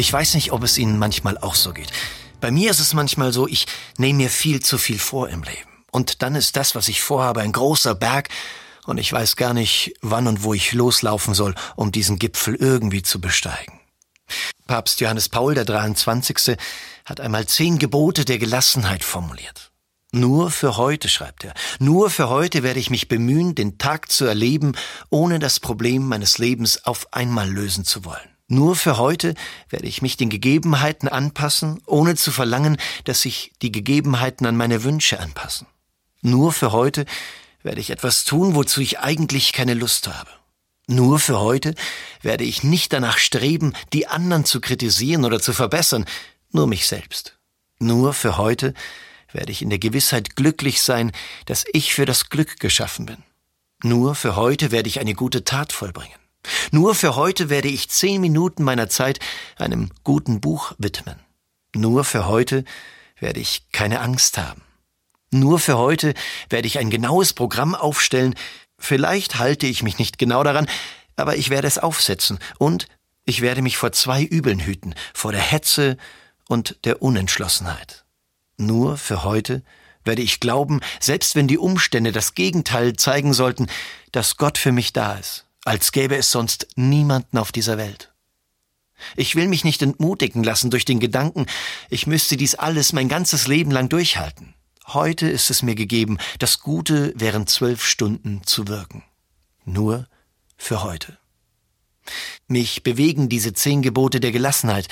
Ich weiß nicht, ob es Ihnen manchmal auch so geht. Bei mir ist es manchmal so, ich nehme mir viel zu viel vor im Leben. Und dann ist das, was ich vorhabe, ein großer Berg und ich weiß gar nicht, wann und wo ich loslaufen soll, um diesen Gipfel irgendwie zu besteigen. Papst Johannes Paul der 23. hat einmal zehn Gebote der Gelassenheit formuliert. Nur für heute, schreibt er, nur für heute werde ich mich bemühen, den Tag zu erleben, ohne das Problem meines Lebens auf einmal lösen zu wollen. Nur für heute werde ich mich den Gegebenheiten anpassen, ohne zu verlangen, dass sich die Gegebenheiten an meine Wünsche anpassen. Nur für heute werde ich etwas tun, wozu ich eigentlich keine Lust habe. Nur für heute werde ich nicht danach streben, die anderen zu kritisieren oder zu verbessern, nur mich selbst. Nur für heute werde ich in der Gewissheit glücklich sein, dass ich für das Glück geschaffen bin. Nur für heute werde ich eine gute Tat vollbringen. Nur für heute werde ich zehn Minuten meiner Zeit einem guten Buch widmen. Nur für heute werde ich keine Angst haben. Nur für heute werde ich ein genaues Programm aufstellen. Vielleicht halte ich mich nicht genau daran, aber ich werde es aufsetzen und ich werde mich vor zwei Übeln hüten, vor der Hetze und der Unentschlossenheit. Nur für heute werde ich glauben, selbst wenn die Umstände das Gegenteil zeigen sollten, dass Gott für mich da ist als gäbe es sonst niemanden auf dieser Welt. Ich will mich nicht entmutigen lassen durch den Gedanken, ich müsste dies alles mein ganzes Leben lang durchhalten. Heute ist es mir gegeben, das Gute während zwölf Stunden zu wirken. Nur für heute. Mich bewegen diese zehn Gebote der Gelassenheit,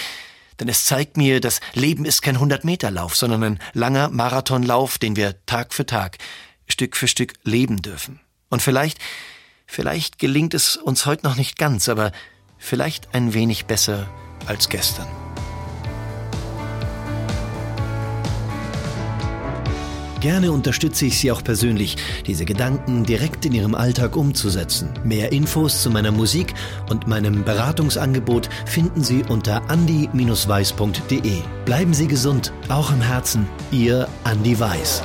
denn es zeigt mir, das Leben ist kein Hundertmeterlauf, sondern ein langer Marathonlauf, den wir Tag für Tag, Stück für Stück leben dürfen. Und vielleicht Vielleicht gelingt es uns heute noch nicht ganz, aber vielleicht ein wenig besser als gestern. Gerne unterstütze ich Sie auch persönlich, diese Gedanken direkt in Ihrem Alltag umzusetzen. Mehr Infos zu meiner Musik und meinem Beratungsangebot finden Sie unter andi-weiß.de. Bleiben Sie gesund, auch im Herzen. Ihr Andi Weiß.